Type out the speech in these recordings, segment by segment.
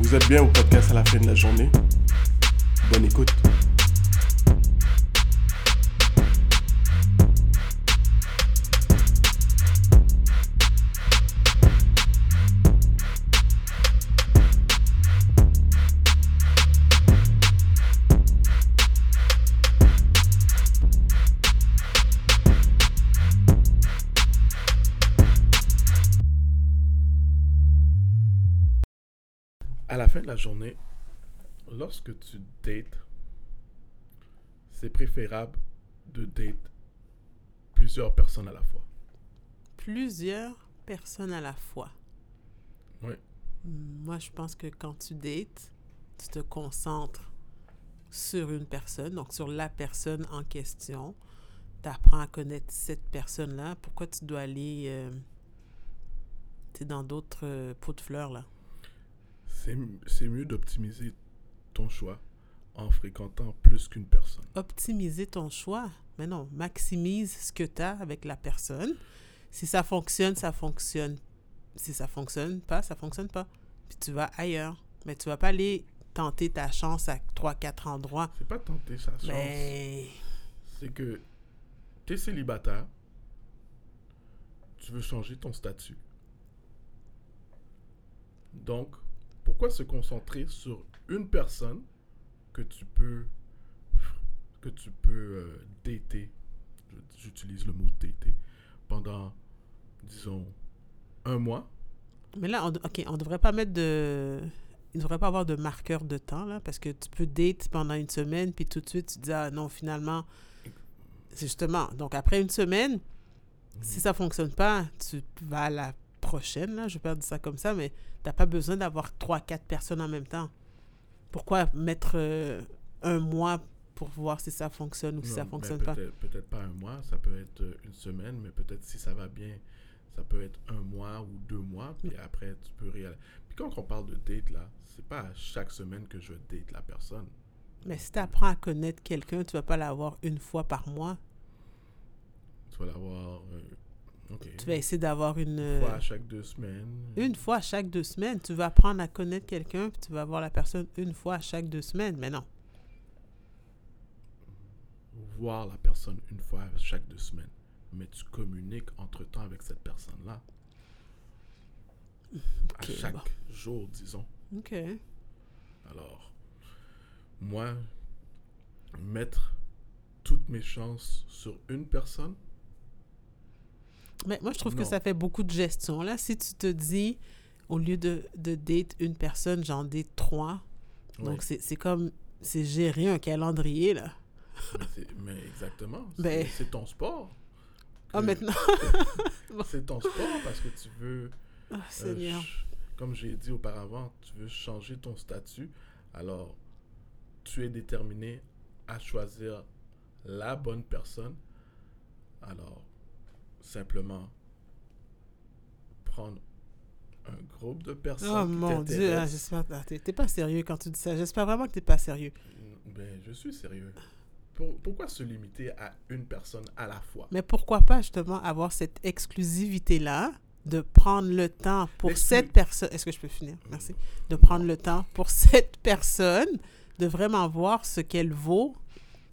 Vous êtes bien au podcast à la fin de la journée. Bonne écoute. La journée, lorsque tu dates, c'est préférable de date plusieurs personnes à la fois. Plusieurs personnes à la fois. Oui. Moi, je pense que quand tu dates, tu te concentres sur une personne, donc sur la personne en question. Tu apprends à connaître cette personne-là. Pourquoi tu dois aller euh, dans d'autres euh, pots de fleurs, là? C'est mieux d'optimiser ton choix en fréquentant plus qu'une personne. optimiser ton choix? Mais non, maximise ce que tu as avec la personne. Si ça fonctionne, ça fonctionne. Si ça fonctionne pas, ça fonctionne pas. Puis tu vas ailleurs. Mais tu vas pas aller tenter ta chance à 3-4 endroits. C'est pas tenter sa chance. Mais C'est que tu es célibataire, tu veux changer ton statut. Donc, pourquoi se concentrer sur une personne que tu peux que tu peux euh, dater, j'utilise le mot dater, pendant, disons, un mois. Mais là, on, OK, on devrait pas mettre de... Il ne devrait pas avoir de marqueur de temps, là, parce que tu peux date pendant une semaine, puis tout de suite, tu dis, ah non, finalement, c'est justement. Donc, après une semaine, si ça fonctionne pas, tu vas à la prochaine, là, je vais pas dire ça comme ça, mais t'as pas besoin d'avoir trois, quatre personnes en même temps. Pourquoi mettre euh, un mois pour voir si ça fonctionne ou si Non, ça fonctionne pas? peut-être, pas un mois, ça peut être euh, une semaine, mais peut-être si ça va bien, ça peut être un mois ou deux mois, puis après tu peux réaliser. Puis quand on parle de date là, c'est pas à chaque semaine que je date la personne. Mais si tu apprends à connaître quelqu'un, tu vas pas l'avoir une fois par mois. Tu vas l'avoir, euh, Tu vas essayer d'avoir une... une fois euh, à chaque deux semaines. Une fois chaque deux semaines, tu vas apprendre à connaître quelqu'un, puis tu vas voir la personne une fois chaque deux semaines. Mais non. voir la personne une fois chaque deux semaines, mais tu communiques entre-temps avec cette personne-là. à chaque bon. jour, disons. OK. Alors, moi, mettre toutes mes chances sur une personne, Mais moi, je trouve que ça fait beaucoup de gestion. Là, si tu te dis, au lieu de, de date une personne, j'en date trois. Donc, c'est comme... C'est gérer un calendrier, là. mais, exactement, Ben. c'est- ton sport. Ah, maintenant... C'est ton sport parce que tu veux Ah, Euh, Seigneur. comme j'ai dit auparavant, tu veux changer ton statut. Alors, tu es déterminé à choisir la bonne personne. Alors, simplement prendre un groupe de personnes. Oh qui mon Dieu, ah, t'intéressent. j'espère... ah, T'es pas sérieux quand tu dis ça. J'espère vraiment que t'es pas sérieux. Ben, je suis sérieux. Pour- pourquoi se limiter à une personne à la fois? Mais pourquoi pas justement avoir cette exclusivité-là, de prendre le temps pour cette personne. Est-ce que je peux finir? Merci. De prendre le temps pour cette personne, de vraiment voir ce qu'elle vaut,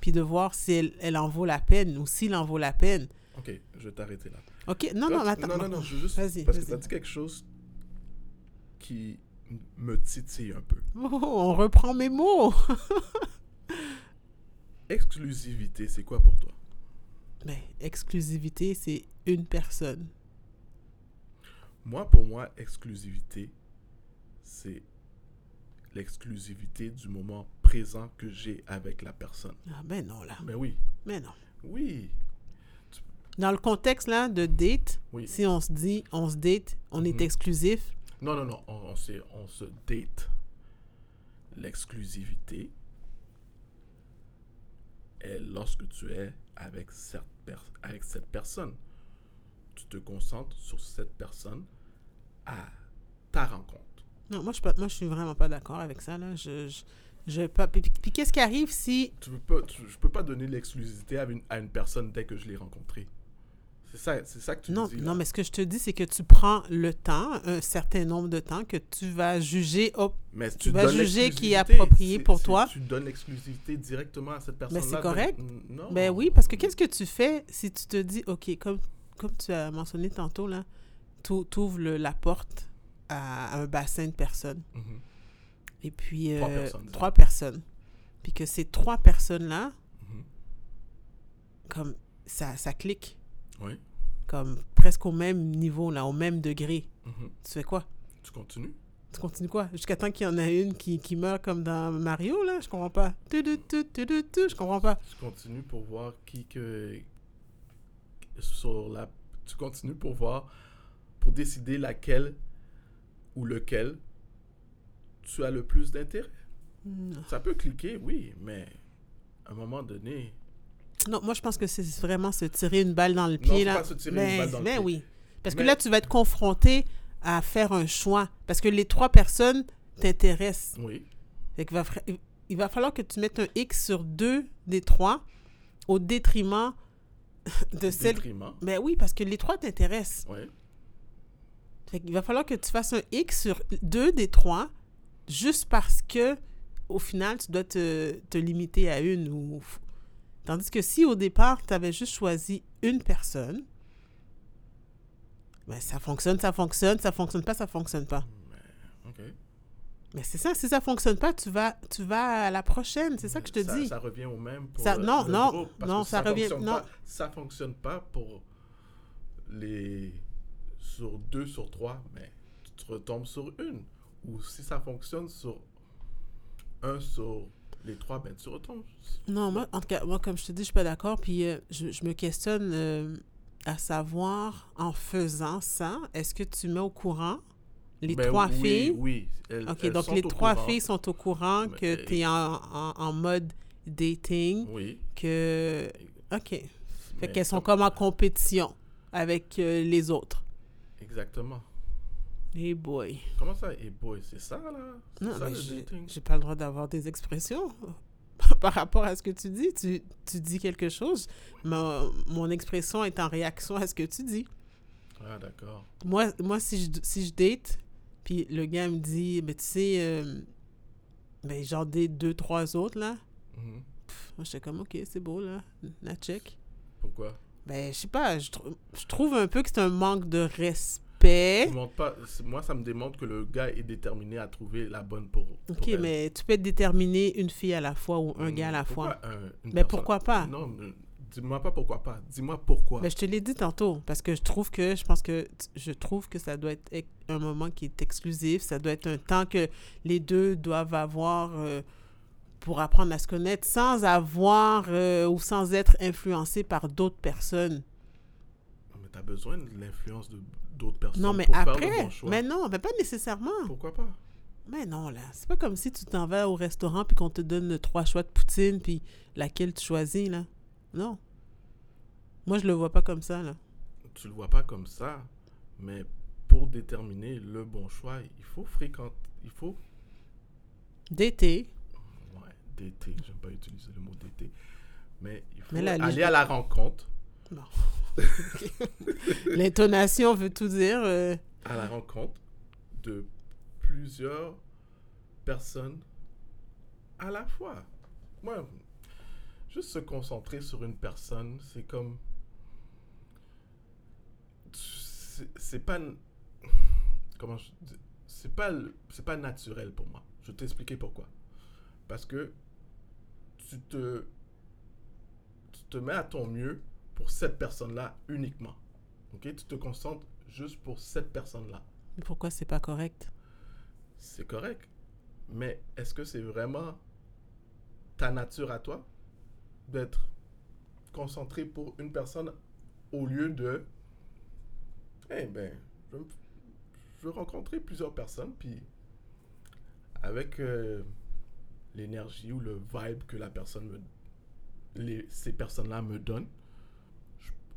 puis de voir si elle, elle en vaut la peine ou s'il en vaut la peine. Ok, je vais t'arrêter là. OK? Non, non, attends. non, non, non, je veux juste. Vas-y, parce que tu as dit quelque chose qui me titille un peu. Oh, on reprend mes mots. Exclusivité, c'est quoi pour toi? Mais exclusivité, c'est une personne. Moi, pour moi, exclusivité, c'est l'exclusivité du moment présent que j'ai avec la personne. Ah ben non, là. Mais oui, Mais non. oui, Dans le contexte, là, de date, oui. si on se dit, on se date, on est Mhm. exclusif, Non, non, non, on, on, s'est- on se date. L'exclusivité est lorsque tu es avec cette, per- avec cette personne. Tu te concentres sur cette personne à ta rencontre. Non, moi, je, moi, je suis vraiment pas d'accord avec ça. Là. Je, je, je pas... Puis, puis qu'est-ce qui arrive si... Tu peux pas, tu- je peux pas donner l'exclusivité à une, à une personne dès que je l'ai rencontrée. C'est ça, c'est ça que tu Non, dis. là. non, mais ce que je te dis, c'est que tu prends le temps, un certain nombre de temps, que tu vas juger. Oh, Mais tu vas juger qui est approprié pour toi. Tu donnes l'exclusivité directement à cette personne-là. c'est correct. Ben, non. Ben oui, parce que qu'est-ce que tu fais si tu te dis, OK, comme, comme tu as mentionné tantôt, là, tu ouvres la porte à, à un bassin de personnes. Mhm. Et puis, Trois euh, personnes, trois personnes. Puis que ces trois personnes-là, Mhm. comme ça, ça clique, Oui. comme presque au même niveau, là, au même degré. Mhm. Tu fais quoi? Tu continues? Tu continues quoi? Jusqu'à temps qu'il y en a une qui, qui meurt comme dans Mario, là? Je comprends pas. Tu, tu, tu, tu, je comprends pas. Tu continues pour voir qui que. Sur la. Tu continues pour voir. Pour décider laquelle ou lequel tu as le plus d'intérêt? Ça peut cliquer, oui, mais à un moment donné. Non, moi, je pense que c'est vraiment se tirer une balle dans le Non, pied, faut là. pas se tirer mais, une balle dans le mais pied. oui. Parce que là, tu vas être confronté à faire un choix. Parce que les trois personnes t'intéressent. Oui. Fait qu'il va, il va falloir que tu mettes un X sur deux des trois au détriment de celle... Détriment. Ben oui, parce que les trois t'intéressent. Oui. Fait qu'il va falloir que tu fasses un X sur deux des trois juste parce que au final, tu dois te, te limiter à une. Ou... Tandis que si au départ, tu avais juste choisi une personne, ben ça fonctionne, ça fonctionne, ça fonctionne pas, ça fonctionne pas. OK. Mais c'est ça, si ça fonctionne pas, tu vas, tu vas à la prochaine, c'est ça que je te ça, dis. Ça revient au même pour Ça- le- non, le non, groupe, parce non, que ça revient- non. Pas, ça fonctionne pas pour les sur deux sur trois, mais tu te retombes sur une. Ou si ça fonctionne sur un sur les trois, ben tu retombes. Non, moi, en tout cas, moi, comme je te dis, je suis pas d'accord. Puis euh, je, je me questionne euh, à savoir, en faisant ça, est-ce que tu mets au courant? Les Ben trois oui, filles? Oui, elles- OK, elles donc les trois courant. filles sont au courant que tu es en, en, en mode dating, Oui. que... OK. Fait qu'elles sont comme en compétition avec euh, les autres. Exactement. Hey boy. Comment ça, et boy, c'est ça là? Non, ça mais le j'ai dating? j'ai pas le droit d'avoir des expressions par rapport à ce que tu dis. Tu, tu dis quelque chose, mon, mon expression est en réaction à ce que tu dis. Ah, d'accord. Moi, moi si, je, si je date, puis le gars me dit, ben, tu sais, euh, ben, j'en date deux, trois autres, là. Mhm. Pff, moi, j'étais comme, OK, c'est beau, là. La check. Pourquoi? Ben, je sais pas, je, trou- je trouve un peu que c'est un manque de respect. Pas, Moi, ça me démontre que le gars est déterminé à trouver la bonne pour. pour OK, elle. mais tu peux être déterminé une fille à la fois ou un Hmm, gars à la fois. un- Mais personne- pourquoi pas? Non, mais dis-moi pas pourquoi pas. Dis-moi pourquoi. Ben, je te l'ai dit tantôt, parce que je trouve que, je pense que, je trouve que ça doit être un moment qui est exclusif, ça doit être un temps que les deux doivent avoir euh, pour apprendre à se connaître sans avoir euh, ou sans être influencés par d'autres personnes. T'as besoin de l'influence de d'autres personnes. non, mais pour faire le après, bon choix. mais non, mais pas nécessairement. Pourquoi pas? Mais non, là, c'est pas comme si tu t'en vas au restaurant puis qu'on te donne trois choix de poutine puis laquelle tu choisis, là. Non. Moi, je le vois pas comme ça, là. Tu le vois pas comme ça, mais pour déterminer le bon choix, il faut fréquenter. Il faut. D'été, Ouais, d'été. J'aime pas utiliser le mot d'été. Mais il faut Mais là, lui, aller je- à la rencontre. l'intonation veut tout dire. euh, à la rencontre de plusieurs personnes à la fois. Moi, juste se concentrer sur une personne, c'est comme. C'est pas. Comment je dis C'est pas, pas naturel pour moi. Je vais t'expliquer pourquoi. Parce que tu te. Tu te mets à ton mieux pour cette personne-là uniquement. Ok Tu te concentres juste pour cette personne-là. Pourquoi c'est pas correct? C'est correct. Mais est-ce que c'est vraiment ta nature à toi d'être concentré pour une personne au lieu de eh ben je veux, rencontrer plusieurs personnes puis avec euh, l'énergie ou le vibe que la personne me les, ces personnes-là me donnent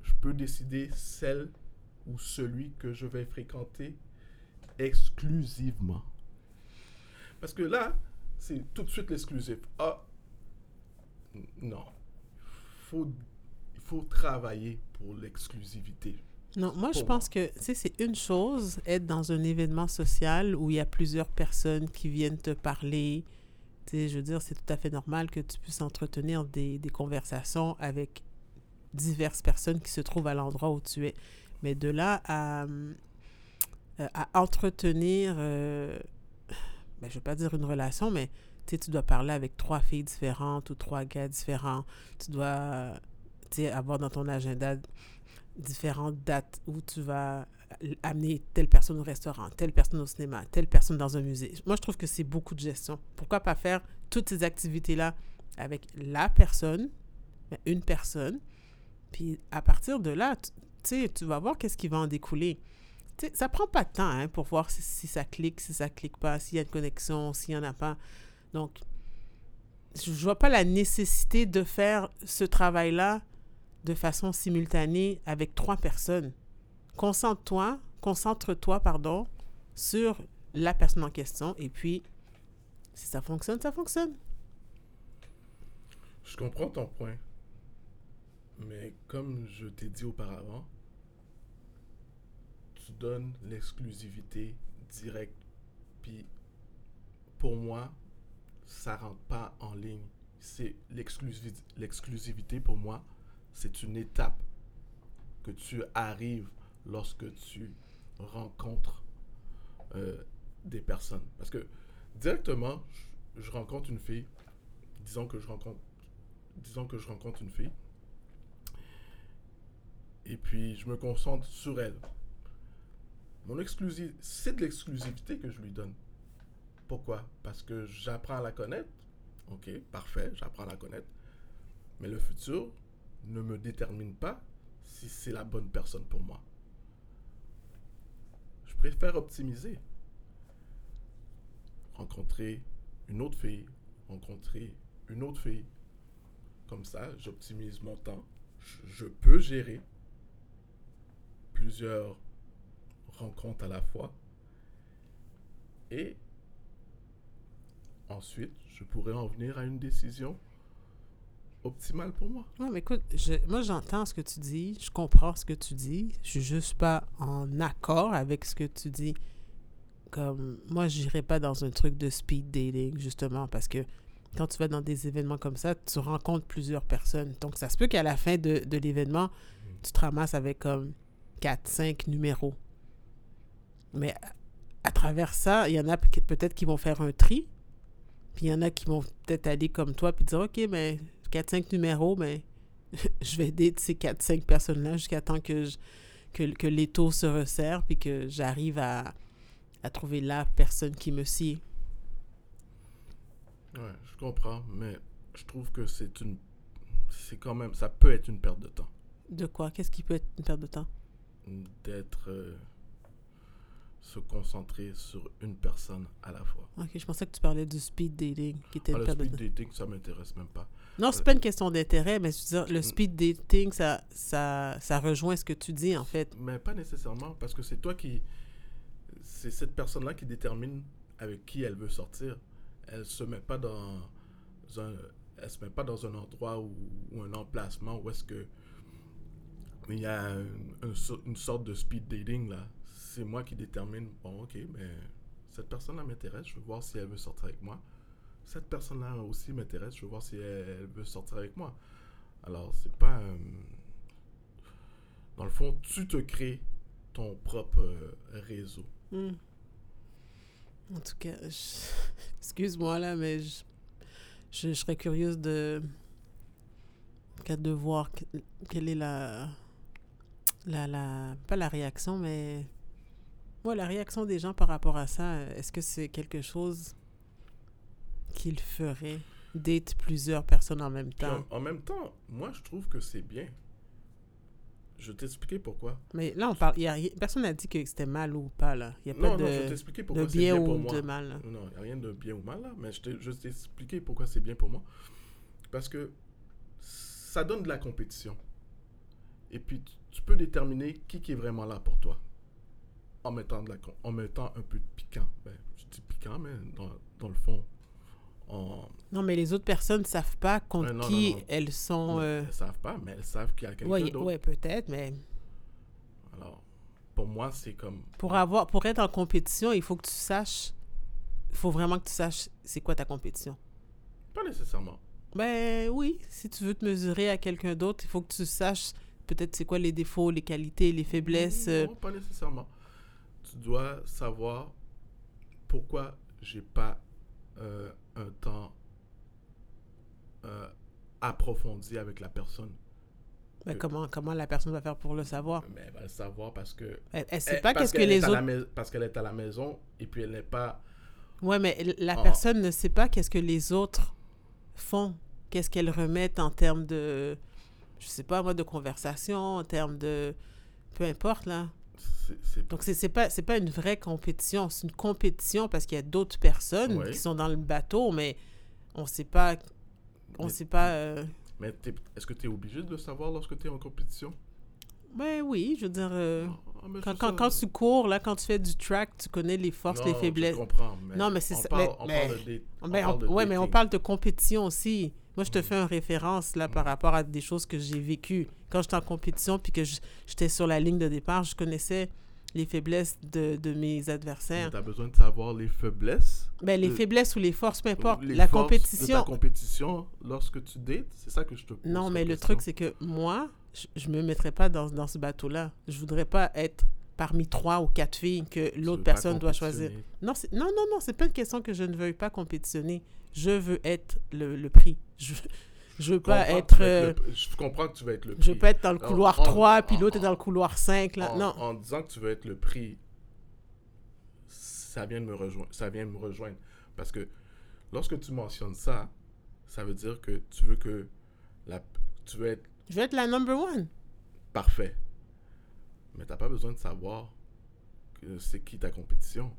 je, peux décider celle ou celui que je vais fréquenter exclusivement. Parce que là, c'est tout de suite l'exclusif. Ah, non. Faut, il faut travailler pour l'exclusivité. Non, moi, je pense que, tu sais, c'est une chose, être dans un événement social où il y a plusieurs personnes qui viennent te parler. Tu sais, je veux dire, c'est tout à fait normal que tu puisses entretenir des, des conversations avec diverses personnes qui se trouvent à l'endroit où tu es. Mais de là à, euh, entretenir, euh, ben, je ne vais pas dire une relation, mais tu dois parler avec trois filles différentes ou trois gars différents. Tu dois avoir dans ton agenda différentes dates où tu vas amener telle personne au restaurant, telle personne au cinéma, telle personne dans un musée. Moi, je trouve que c'est beaucoup de gestion. Pourquoi pas faire toutes ces activités-là avec la personne, une personne, puis à partir de là, tu tu vas voir qu'est-ce qui va en découler. Tu sais, ça prend pas de temps hein, pour voir si, si ça clique, si ça clique pas, s'il y a une connexion, s'il y en a pas. Donc, je vois pas la nécessité de faire ce travail-là de façon simultanée avec trois personnes. Concentre-toi, concentre-toi, pardon, sur la personne en question et puis, si ça fonctionne, ça fonctionne. Je comprends ton point. Mais comme je t'ai dit auparavant, tu donnes l'exclusivité directe. Puis pour moi, ça rentre pas en ligne. C'est l'exclusivi- l'exclusivité pour moi, c'est une étape que tu arrives lorsque tu rencontres euh, des personnes. Parce que directement, je, je rencontre une fille. Disons que je rencontre, disons que je rencontre une fille. Et puis je me concentre sur elle. Mon c'est de l'exclusivité que je lui donne. Pourquoi? Parce que j'apprends à la connaître. Ok, parfait, j'apprends à la connaître. Mais le futur ne me détermine pas si c'est la bonne personne pour moi. Je préfère optimiser. Rencontrer une autre fille, rencontrer une autre fille. Comme ça, j'optimise mon temps. Je peux gérer plusieurs rencontres à la fois. Et ensuite, je pourrais en venir à une décision optimale pour moi. Ouais, mais écoute, je- moi j'entends ce que tu dis, je comprends ce que tu dis, je suis juste pas en accord avec ce que tu dis. Comme moi, j'irai pas dans un truc de speed dating justement parce que quand tu vas dans des événements comme ça, tu rencontres plusieurs personnes. Donc ça se peut qu'à la fin de, de l'événement, tu te ramasses avec comme 4, 5 numéros. Mais à, travers ça, il y en a peut- peut-être qui vont faire un tri, puis il y en a qui vont peut-être aller comme toi puis dire OK, mais 4-5 numéros, mais je vais date ces 4-5 personnes-là jusqu'à temps que, je- que, que les taux se resserrent puis que j'arrive à, à trouver la personne qui me sied. Ouais, je comprends, mais je trouve que c'est une. C'est quand même. Ça peut être une perte de temps. De quoi? Qu'est-ce qui peut être une perte de temps? D'être. euh, se concentrer sur une personne à la fois. Ok, je pensais que tu parlais du speed dating qui était Ah, le de speed dating, ça m'intéresse même pas. Non, c'est euh, pas une question d'intérêt, mais je veux dire, le Mm. speed dating, ça, ça, ça rejoint ce que tu dis en fait. Mais pas nécessairement, parce que c'est toi qui. C'est cette personne-là qui détermine avec qui elle veut sortir. Elle se met pas dans un. Elle se met pas dans un endroit ou un emplacement où est-ce que. Il y a une sorte de speed dating là. C'est moi qui détermine. Bon, ok, mais cette personne-là m'intéresse. Je veux voir si elle veut sortir avec moi. Cette personne-là aussi m'intéresse. Je veux voir si elle, veut sortir avec moi. Alors, c'est pas. euh, dans le fond, tu te crées ton propre euh, réseau. Hmm. En tout cas, excuse-moi là, mais je, je, serais curieuse de, de voir que- quelle est la, la, la, pas la réaction, mais ouais, la réaction des gens par rapport à ça. Est-ce que c'est quelque chose qu'ils feraient, date plusieurs personnes en même temps? en, en même temps, moi, je trouve que c'est bien. Je vais t'expliquer pourquoi. Mais là, on parle, y a, personne n'a dit que c'était mal ou pas là. Il n'y a pas Non, de, non, je vais t'expliquer de pourquoi c'est bien bien pour ou moi. de mal. là. Non, il n'y a rien de bien ou mal là, mais je t'ai expliqué pourquoi c'est bien pour moi. Parce que ça donne de la compétition. Et puis, tu, peux déterminer qui, qui est vraiment là pour toi. En mettant, de la, en mettant un peu de piquant. Ben, je dis piquant, mais dans, dans le fond, en- Non, mais les autres personnes ne savent pas contre Ouais, non, qui non, non. elles sont. euh, elles savent pas, mais elles savent qu'il y a quelqu'un Oui, d'autre. ouais, peut-être, mais Alors, pour moi, c'est comme. pour, avoir, pour être en compétition, il faut que tu saches. Il faut vraiment que tu saches c'est quoi ta compétition. Pas nécessairement. Ben oui, si tu veux te mesurer à quelqu'un d'autre, il faut que tu saches peut-être c'est quoi les défauts, les qualités, les faiblesses. euh, Non, pas nécessairement. Tu dois savoir pourquoi j'ai pas euh, un temps euh, approfondi avec la personne. ben, Euh, comment, comment la personne va faire pour le savoir? Mais elle va le savoir parce que. Elle, elle sait elle- pas qu'est-ce que qu'elle est les à la autres. mais- parce qu'elle est à la maison et puis elle n'est pas. Ouais, mais la personne ne sait pas qu'est-ce que les autres font. Qu'est-ce qu'elles remettent en termes de. Je sais pas, moi, de conversation, en termes de. Peu importe, là. c'est- c'est- Donc, c'est pas, pas une vraie compétition. C'est une compétition parce qu'il y a d'autres personnes Ouais. qui sont dans le bateau, mais on sait pas. On Mais- sait pas. euh, Mais est-ce que tu es obligé de le savoir lorsque tu es en compétition? Ben oui, je veux dire. euh, Ah, mais Quand, quand, tu cours, là, quand tu fais du track, tu connais les forces, les faiblesses. Je comprends. Mais Non, mais c'est on ça- Parle, mais- on mais- parle de on Ben, parle on- de ouais, mais on parle de compétition aussi. Moi, je te fais une référence là par rapport à des choses que j'ai vécues. Quand j'étais en compétition puis que j'étais sur la ligne de départ, je connaissais les faiblesses de, de mes adversaires. Tu as besoin de savoir les faiblesses. Ben, les de- faiblesses ou les forces, peu importe. les La forces De compétition. ta compétition lorsque tu dates, c'est ça que je te pose. Non, mais le question. truc, c'est que moi, je, je me mettrais pas dans, dans ce bateau-là. Je voudrais pas être parmi trois ou quatre filles que l'autre personne doit choisir. Non, non, non, non, c'est pas une question que je ne veuille pas compétitionner. Je veux être le, le prix. Je, je veux Je pas être... euh, le- Je comprends que tu vas être le je prix. veux pas être dans le couloir en- 3, puis l'autre est dans le couloir 5. Là. en, non. en disant que tu veux être le prix, ça vient de me rejoindre. Ça vient de me rejoindre. Parce que lorsque tu mentionnes ça, ça veut dire que tu veux que la, tu veux être Je veux être la number one. parfait. Mais t'as pas besoin de savoir que c'est qui ta compétition.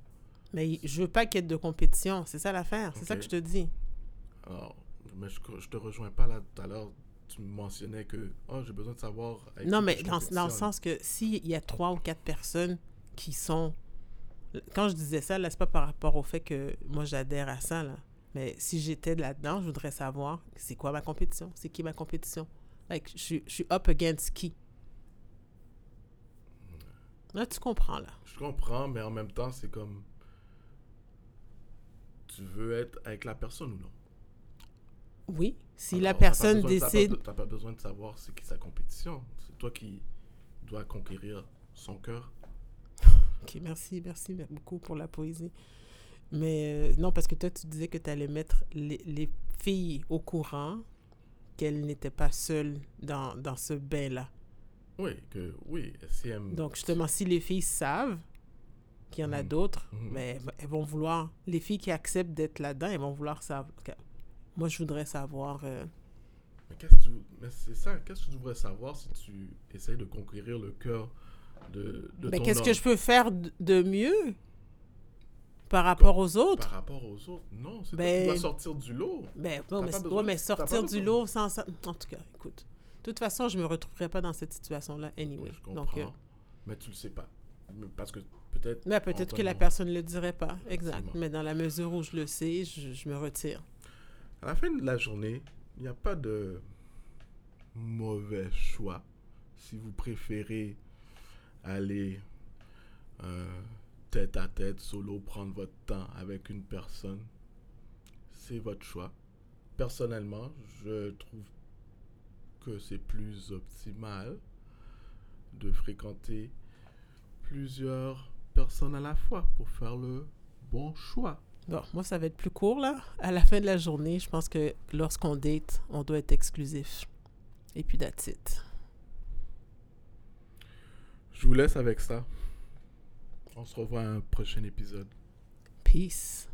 Mais je veux pas qu'il y ait de compétition. C'est ça l'affaire. C'est ça que je te dis. Alors, mais je, je te rejoins pas là tout à l'heure. Tu me mentionnais que oh, j'ai besoin de savoir. Non, mais dans, dans le sens que s'il y a trois ou quatre personnes qui sont... Quand je disais ça, là, c'est pas par rapport au fait que moi, j'adhère à ça, là. Mais si j'étais là-dedans, je voudrais savoir c'est quoi ma compétition. C'est qui ma compétition. Like, je, je suis up against qui? Là, tu comprends, là. Je comprends, mais en même temps, c'est comme. Tu veux être avec la personne ou non? Oui, si Alors, la personne décide... T'as pas besoin de savoir c'est qui sa compétition. C'est toi qui dois conquérir son cœur. Ok, merci, merci beaucoup pour la poésie. Mais euh, non, parce que toi, tu disais que tu allais mettre les, les filles au courant qu'elles n'étaient pas seules dans, dans ce bain-là. Oui, que oui, si elle me- Donc, justement, si les filles savent qu'il y en a Mhm. d'autres, Mhm. mais elles- vont vouloir... Les filles qui acceptent d'être là-dedans, elles vont vouloir savoir... Moi, je voudrais savoir... euh, Mais qu'est-ce que tu... Mais c'est ça, qu'est-ce que tu devrais savoir si tu essayes de conquérir le cœur de, de ben, qu'est-ce que je peux faire de- mieux par rapport aux autres? Par rapport aux autres, non, c'est toi Ben- qui dois sortir du lot. Ben, ouais, mais, ouais, mais sortir du lot sans ça. En tout cas, écoute. De toute façon, je me retrouverai pas dans cette situation-là anyway. je comprends, Donc, euh, mais tu le sais pas. Mais Parce que peut-être... mais peut-être que la personne ne le dirait pas. Exact. Effectivement. Mais dans la mesure où je le sais, je, je me retire. À la fin de la journée, il n'y a pas de mauvais choix. Si vous préférez aller euh, tête à tête, solo, prendre votre temps avec une personne, c'est votre choix. Personnellement, je trouve que c'est plus optimal de fréquenter plusieurs personnes à la fois pour faire le bon choix. Bon, moi, ça va être plus court, là. À la fin de la journée, je pense que lorsqu'on date, on doit être exclusif. Et puis, that's it. Je vous laisse avec ça. On se revoit à un prochain épisode. Peace.